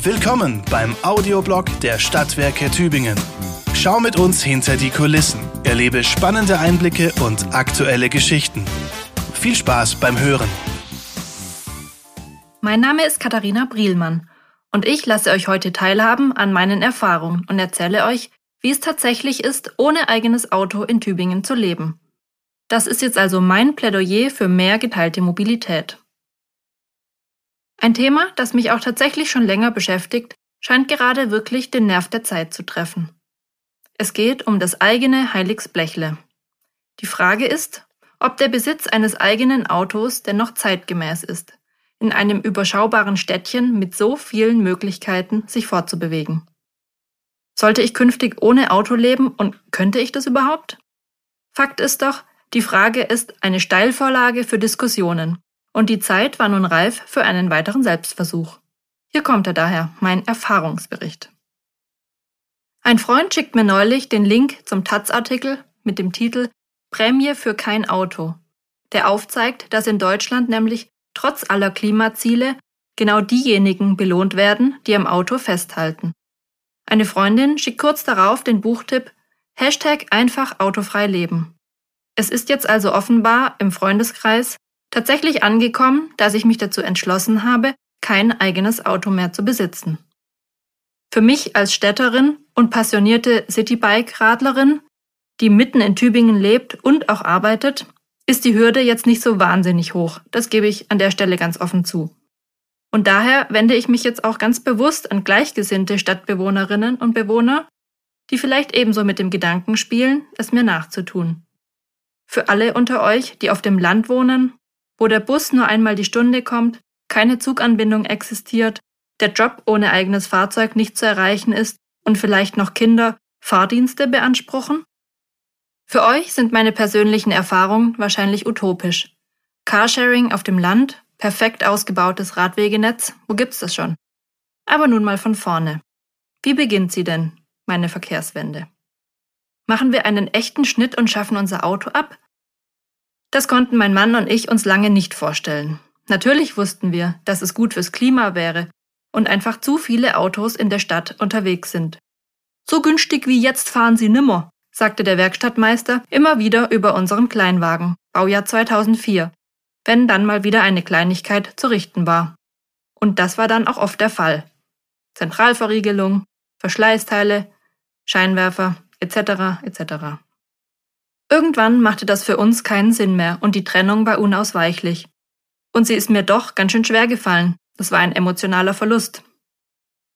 Willkommen beim Audioblog der Stadtwerke Tübingen. Schau mit uns hinter die Kulissen, erlebe spannende Einblicke und aktuelle Geschichten. Viel Spaß beim Hören. Mein Name ist Katharina Brielmann und ich lasse euch heute teilhaben an meinen Erfahrungen und erzähle euch, wie es tatsächlich ist, ohne eigenes Auto in Tübingen zu leben. Das ist jetzt also mein Plädoyer für mehr geteilte Mobilität. Ein Thema, das mich auch tatsächlich schon länger beschäftigt, scheint gerade wirklich den Nerv der Zeit zu treffen. Es geht um das eigene Heiligsblechle. Die Frage ist, ob der Besitz eines eigenen Autos denn noch zeitgemäß ist, in einem überschaubaren Städtchen mit so vielen Möglichkeiten, sich fortzubewegen. Sollte ich künftig ohne Auto leben und könnte ich das überhaupt? Fakt ist doch, die Frage ist eine Steilvorlage für Diskussionen, und die Zeit war nun reif für einen weiteren Selbstversuch. Hier kommt er daher, mein Erfahrungsbericht. Ein Freund schickt mir neulich den Link zum Taz-Artikel mit dem Titel Prämie für kein Auto, der aufzeigt, dass in Deutschland nämlich trotz aller Klimaziele genau diejenigen belohnt werden, die am Auto festhalten. Eine Freundin schickt kurz darauf den Buchtipp Hashtag einfach autofrei leben. Es ist jetzt also offenbar im Freundeskreis tatsächlich angekommen, dass ich mich dazu entschlossen habe, kein eigenes Auto mehr zu besitzen. Für mich als Städterin und passionierte Citybike-Radlerin, die mitten in Tübingen lebt und auch arbeitet, ist die Hürde jetzt nicht so wahnsinnig hoch. Das gebe ich an der Stelle ganz offen zu. Und daher wende ich mich jetzt auch ganz bewusst an gleichgesinnte Stadtbewohnerinnen und Bewohner, die vielleicht ebenso mit dem Gedanken spielen, es mir nachzutun. Für alle unter euch, die auf dem Land wohnen wo der Bus nur einmal die Stunde kommt, keine Zuganbindung existiert, der Job ohne eigenes Fahrzeug nicht zu erreichen ist und vielleicht noch Kinder Fahrdienste beanspruchen? Für euch sind meine persönlichen Erfahrungen wahrscheinlich utopisch. Carsharing auf dem Land, perfekt ausgebautes Radwegenetz, wo gibt's das schon? Aber nun mal von vorne. Wie beginnt sie denn, meine Verkehrswende? Machen wir einen echten Schnitt und schaffen unser Auto ab? Das konnten mein Mann und ich uns lange nicht vorstellen. Natürlich wussten wir, dass es gut fürs Klima wäre und einfach zu viele Autos in der Stadt unterwegs sind. So günstig wie jetzt fahren sie nimmer, sagte der Werkstattmeister immer wieder über unseren Kleinwagen, Baujahr 2004, wenn dann mal wieder eine Kleinigkeit zu richten war. Und das war dann auch oft der Fall. Zentralverriegelung, Verschleißteile, Scheinwerfer etc. etc. Irgendwann machte das für uns keinen Sinn mehr und die Trennung war unausweichlich. Und sie ist mir doch ganz schön schwer gefallen. Das war ein emotionaler Verlust.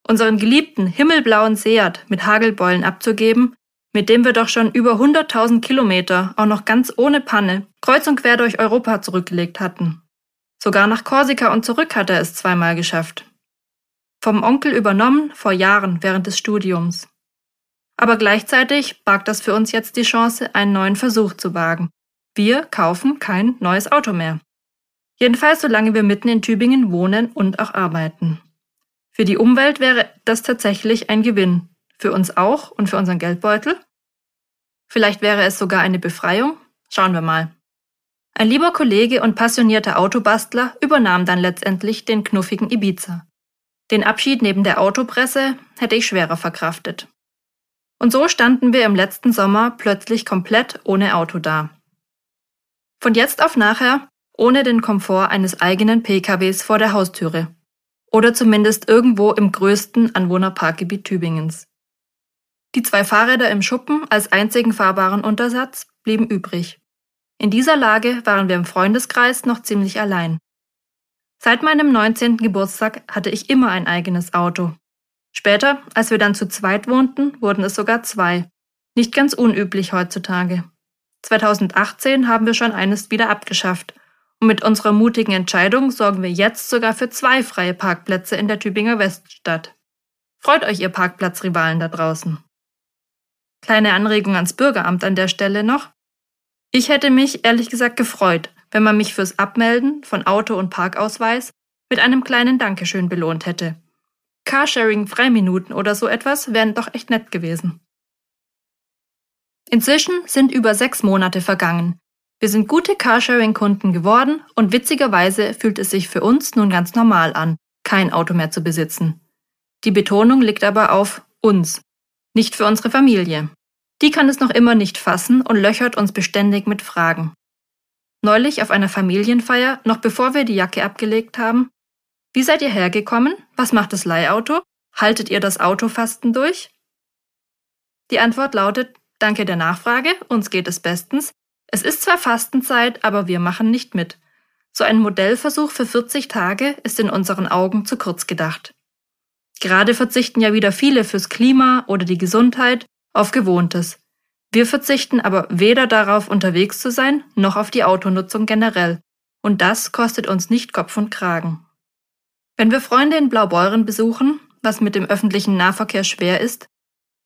Unseren geliebten himmelblauen Seat mit Hagelbeulen abzugeben, mit dem wir doch schon über 100.000 Kilometer, auch noch ganz ohne Panne, kreuz und quer durch Europa zurückgelegt hatten. Sogar nach Korsika und zurück hat er es zweimal geschafft. Vom Onkel übernommen vor Jahren während des Studiums. Aber gleichzeitig barg das für uns jetzt die Chance, einen neuen Versuch zu wagen. Wir kaufen kein neues Auto mehr. Jedenfalls solange wir mitten in Tübingen wohnen und auch arbeiten. Für die Umwelt wäre das tatsächlich ein Gewinn. Für uns auch und für unseren Geldbeutel? Vielleicht wäre es sogar eine Befreiung? Schauen wir mal. Ein lieber Kollege und passionierter Autobastler übernahm dann letztendlich den knuffigen Ibiza. Den Abschied neben der Autopresse hätte ich schwerer verkraftet. Und so standen wir im letzten Sommer plötzlich komplett ohne Auto da. Von jetzt auf nachher ohne den Komfort eines eigenen PKWs vor der Haustüre. Oder zumindest irgendwo im größten Anwohnerparkgebiet Tübingens. Die zwei Fahrräder im Schuppen als einzigen fahrbaren Untersatz blieben übrig. In dieser Lage waren wir im Freundeskreis noch ziemlich allein. Seit meinem 19. Geburtstag hatte ich immer ein eigenes Auto. Später, als wir dann zu zweit wohnten, wurden es sogar zwei. Nicht ganz unüblich heutzutage. 2018 haben wir schon eines wieder abgeschafft. Und mit unserer mutigen Entscheidung sorgen wir jetzt sogar für zwei freie Parkplätze in der Tübinger Weststadt. Freut euch, ihr Parkplatzrivalen da draußen. Kleine Anregung ans Bürgeramt an der Stelle noch. Ich hätte mich ehrlich gesagt gefreut, wenn man mich fürs Abmelden von Auto- und Parkausweis mit einem kleinen Dankeschön belohnt hätte. Carsharing-Freiminuten oder so etwas wären doch echt nett gewesen. Inzwischen sind über sechs Monate vergangen. Wir sind gute Carsharing-Kunden geworden und witzigerweise fühlt es sich für uns nun ganz normal an, kein Auto mehr zu besitzen. Die Betonung liegt aber auf uns, nicht für unsere Familie. Die kann es noch immer nicht fassen und löchert uns beständig mit Fragen. Neulich auf einer Familienfeier, noch bevor wir die Jacke abgelegt haben, wie seid ihr hergekommen? Was macht das Leihauto? Haltet ihr das Autofasten durch? Die Antwort lautet, danke der Nachfrage, uns geht es bestens. Es ist zwar Fastenzeit, aber wir machen nicht mit. So ein Modellversuch für 40 Tage ist in unseren Augen zu kurz gedacht. Gerade verzichten ja wieder viele fürs Klima oder die Gesundheit auf Gewohntes. Wir verzichten aber weder darauf, unterwegs zu sein, noch auf die Autonutzung generell. Und das kostet uns nicht Kopf und Kragen. Wenn wir Freunde in Blaubeuren besuchen, was mit dem öffentlichen Nahverkehr schwer ist,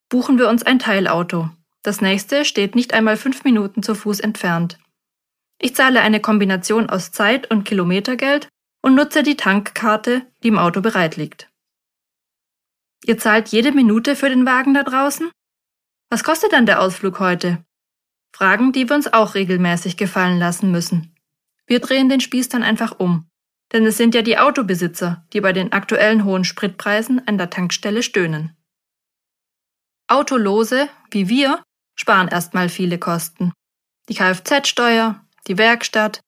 buchen wir uns ein Teilauto. Das nächste steht nicht einmal fünf Minuten zu Fuß entfernt. Ich zahle eine Kombination aus Zeit und Kilometergeld und nutze die Tankkarte, die im Auto bereit liegt. Ihr zahlt jede Minute für den Wagen da draußen? Was kostet dann der Ausflug heute? Fragen, die wir uns auch regelmäßig gefallen lassen müssen. Wir drehen den Spieß dann einfach um. Denn es sind ja die Autobesitzer, die bei den aktuellen hohen Spritpreisen an der Tankstelle stöhnen. Autolose, wie wir, sparen erstmal viele Kosten. Die Kfz-Steuer, die Werkstatt,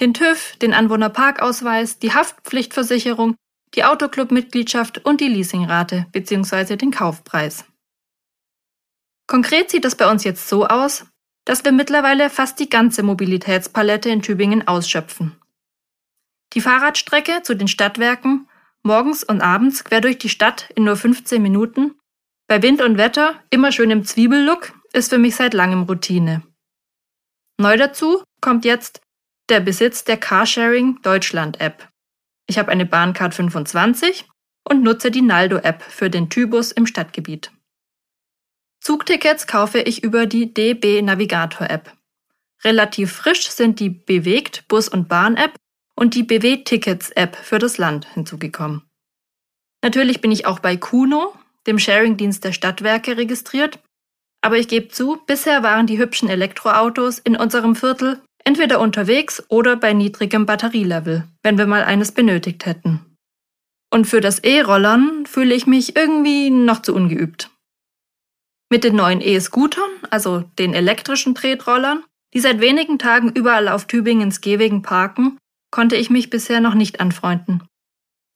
den TÜV, den Anwohnerparkausweis, die Haftpflichtversicherung, die Autoclub-Mitgliedschaft und die Leasingrate bzw. den Kaufpreis. Konkret sieht es bei uns jetzt so aus, dass wir mittlerweile fast die ganze Mobilitätspalette in Tübingen ausschöpfen. Die Fahrradstrecke zu den Stadtwerken morgens und abends quer durch die Stadt in nur 15 Minuten, bei Wind und Wetter immer schön im Zwiebellook, ist für mich seit langem Routine. Neu dazu kommt jetzt der Besitz der Carsharing Deutschland App. Ich habe eine Bahncard 25 und nutze die Naldo App für den Tybus im Stadtgebiet. Zugtickets kaufe ich über die DB Navigator App. Relativ frisch sind die Bewegt Bus- und Bahn-App und die BW Tickets App für das Land hinzugekommen. Natürlich bin ich auch bei Kuno, dem Sharing-Dienst der Stadtwerke, registriert, aber ich gebe zu, bisher waren die hübschen Elektroautos in unserem Viertel entweder unterwegs oder bei niedrigem Batterielevel, wenn wir mal eines benötigt hätten. Und für das E-Rollern fühle ich mich irgendwie noch zu ungeübt. Mit den neuen E-Scootern, also den elektrischen Tretrollern, die seit wenigen Tagen überall auf Tübingens Gehwegen parken, konnte ich mich bisher noch nicht anfreunden.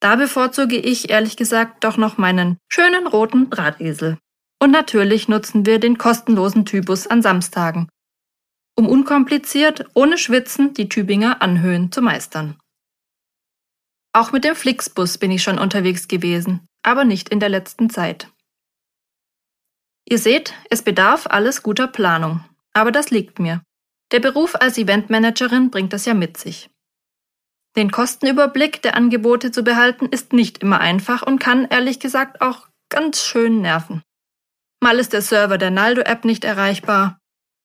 Da bevorzuge ich ehrlich gesagt doch noch meinen schönen roten Drahtesel. Und natürlich nutzen wir den kostenlosen Typus an Samstagen, um unkompliziert, ohne Schwitzen die Tübinger Anhöhen zu meistern. Auch mit dem Flixbus bin ich schon unterwegs gewesen, aber nicht in der letzten Zeit. Ihr seht, es bedarf alles guter Planung, aber das liegt mir. Der Beruf als Eventmanagerin bringt das ja mit sich. Den Kostenüberblick der Angebote zu behalten ist nicht immer einfach und kann ehrlich gesagt auch ganz schön nerven. Mal ist der Server der Naldo-App nicht erreichbar,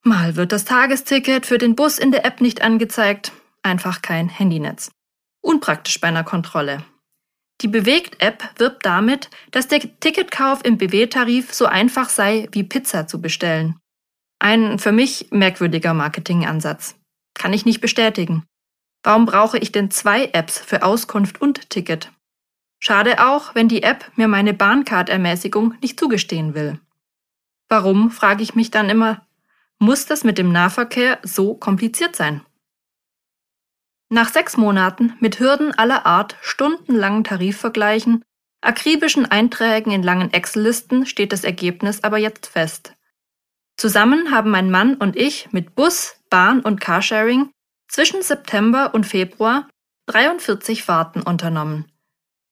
mal wird das Tagesticket für den Bus in der App nicht angezeigt, einfach kein Handynetz. Unpraktisch bei einer Kontrolle. Die Bewegt-App wirbt damit, dass der Ticketkauf im BW-Tarif so einfach sei, wie Pizza zu bestellen. Ein für mich merkwürdiger Marketingansatz. Kann ich nicht bestätigen. Warum brauche ich denn zwei Apps für Auskunft und Ticket? Schade auch, wenn die App mir meine Bahncard-Ermäßigung nicht zugestehen will. Warum, frage ich mich dann immer, muss das mit dem Nahverkehr so kompliziert sein? Nach sechs Monaten mit Hürden aller Art, stundenlangen Tarifvergleichen, akribischen Einträgen in langen Excel-Listen steht das Ergebnis aber jetzt fest. Zusammen haben mein Mann und ich mit Bus, Bahn und Carsharing zwischen September und Februar 43 Fahrten unternommen,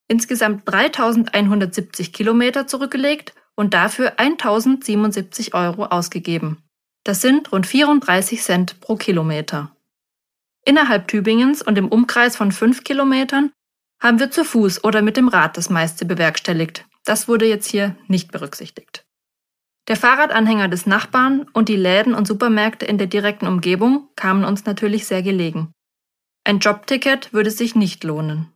insgesamt 3170 Kilometer zurückgelegt und dafür 1077 Euro ausgegeben. Das sind rund 34 Cent pro Kilometer. Innerhalb Tübingens und im Umkreis von 5 Kilometern haben wir zu Fuß oder mit dem Rad das meiste bewerkstelligt. Das wurde jetzt hier nicht berücksichtigt. Der Fahrradanhänger des Nachbarn und die Läden und Supermärkte in der direkten Umgebung kamen uns natürlich sehr gelegen. Ein Jobticket würde sich nicht lohnen.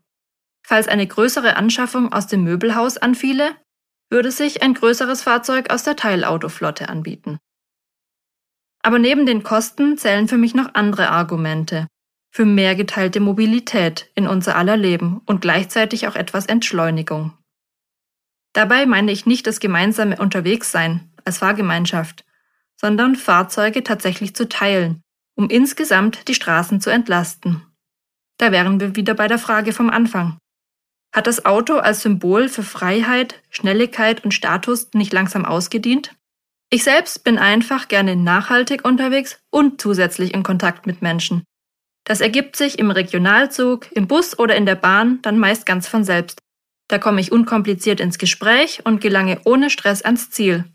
Falls eine größere Anschaffung aus dem Möbelhaus anfiele, würde sich ein größeres Fahrzeug aus der Teilautoflotte anbieten. Aber neben den Kosten zählen für mich noch andere Argumente für mehr geteilte Mobilität in unser aller Leben und gleichzeitig auch etwas Entschleunigung. Dabei meine ich nicht das gemeinsame Unterwegssein als Fahrgemeinschaft, sondern Fahrzeuge tatsächlich zu teilen, um insgesamt die Straßen zu entlasten. Da wären wir wieder bei der Frage vom Anfang. Hat das Auto als Symbol für Freiheit, Schnelligkeit und Status nicht langsam ausgedient? Ich selbst bin einfach gerne nachhaltig unterwegs und zusätzlich in Kontakt mit Menschen. Das ergibt sich im Regionalzug, im Bus oder in der Bahn dann meist ganz von selbst. Da komme ich unkompliziert ins Gespräch und gelange ohne Stress ans Ziel.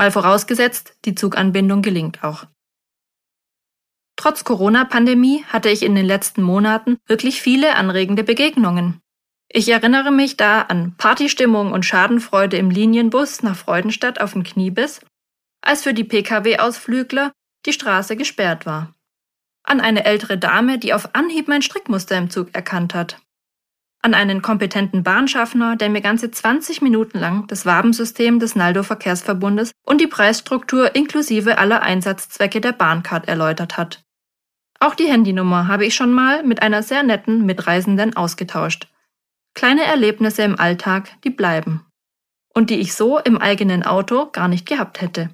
Mal vorausgesetzt, die Zuganbindung gelingt auch. Trotz Corona-Pandemie hatte ich in den letzten Monaten wirklich viele anregende Begegnungen. Ich erinnere mich da an Partystimmung und Schadenfreude im Linienbus nach Freudenstadt auf dem Kniebiss, als für die Pkw-Ausflügler die Straße gesperrt war. An eine ältere Dame, die auf Anhieb mein Strickmuster im Zug erkannt hat. An einen kompetenten Bahnschaffner, der mir ganze 20 Minuten lang das Wabensystem des Naldo Verkehrsverbundes und die Preisstruktur inklusive aller Einsatzzwecke der Bahncard erläutert hat. Auch die Handynummer habe ich schon mal mit einer sehr netten Mitreisenden ausgetauscht. Kleine Erlebnisse im Alltag, die bleiben. Und die ich so im eigenen Auto gar nicht gehabt hätte.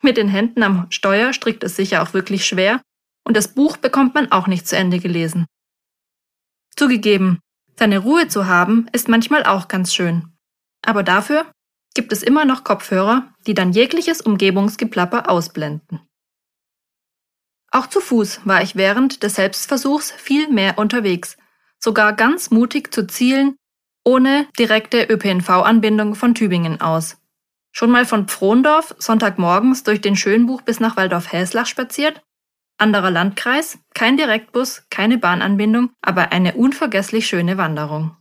Mit den Händen am Steuer strickt es sicher auch wirklich schwer und das Buch bekommt man auch nicht zu Ende gelesen. Zugegeben, seine Ruhe zu haben ist manchmal auch ganz schön. Aber dafür gibt es immer noch Kopfhörer, die dann jegliches Umgebungsgeplapper ausblenden. Auch zu Fuß war ich während des Selbstversuchs viel mehr unterwegs, sogar ganz mutig zu Zielen ohne direkte ÖPNV-Anbindung von Tübingen aus. Schon mal von Pfrondorf Sonntagmorgens durch den Schönbuch bis nach Waldorf-Häslach spaziert? Anderer Landkreis, kein Direktbus, keine Bahnanbindung, aber eine unvergesslich schöne Wanderung.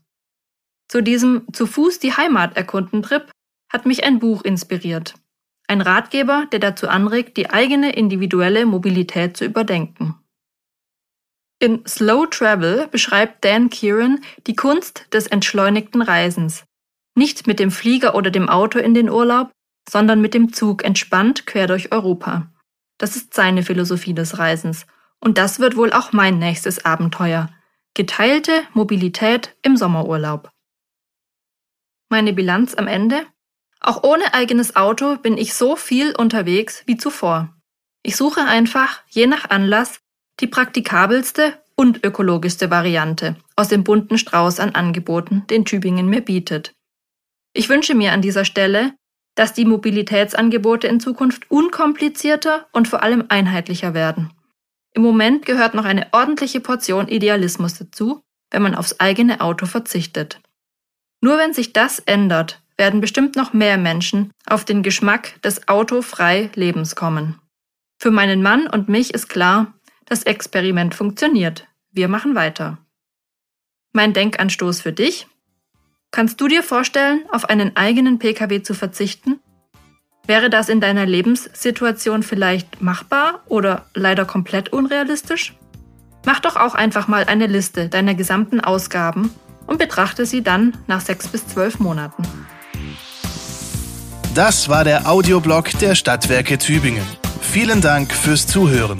Zu diesem zu Fuß die Heimat erkunden Trip hat mich ein Buch inspiriert. Ein Ratgeber, der dazu anregt, die eigene individuelle Mobilität zu überdenken. In Slow Travel beschreibt Dan Kieran die Kunst des entschleunigten Reisens. Nicht mit dem Flieger oder dem Auto in den Urlaub, sondern mit dem Zug entspannt quer durch Europa. Das ist seine Philosophie des Reisens. Und das wird wohl auch mein nächstes Abenteuer. Geteilte Mobilität im Sommerurlaub. Meine Bilanz am Ende? Auch ohne eigenes Auto bin ich so viel unterwegs wie zuvor. Ich suche einfach, je nach Anlass, die praktikabelste und ökologischste Variante aus dem bunten Strauß an Angeboten, den Tübingen mir bietet. Ich wünsche mir an dieser Stelle, dass die Mobilitätsangebote in Zukunft unkomplizierter und vor allem einheitlicher werden. Im Moment gehört noch eine ordentliche Portion Idealismus dazu, wenn man aufs eigene Auto verzichtet. Nur wenn sich das ändert, werden bestimmt noch mehr Menschen auf den Geschmack des autofrei Lebens kommen. Für meinen Mann und mich ist klar, das Experiment funktioniert. Wir machen weiter. Mein Denkanstoß für dich? Kannst du dir vorstellen, auf einen eigenen Pkw zu verzichten? Wäre das in deiner Lebenssituation vielleicht machbar oder leider komplett unrealistisch? Mach doch auch einfach mal eine Liste deiner gesamten Ausgaben und betrachte sie dann nach sechs bis zwölf Monaten. Das war der Audioblog der Stadtwerke Tübingen. Vielen Dank fürs Zuhören.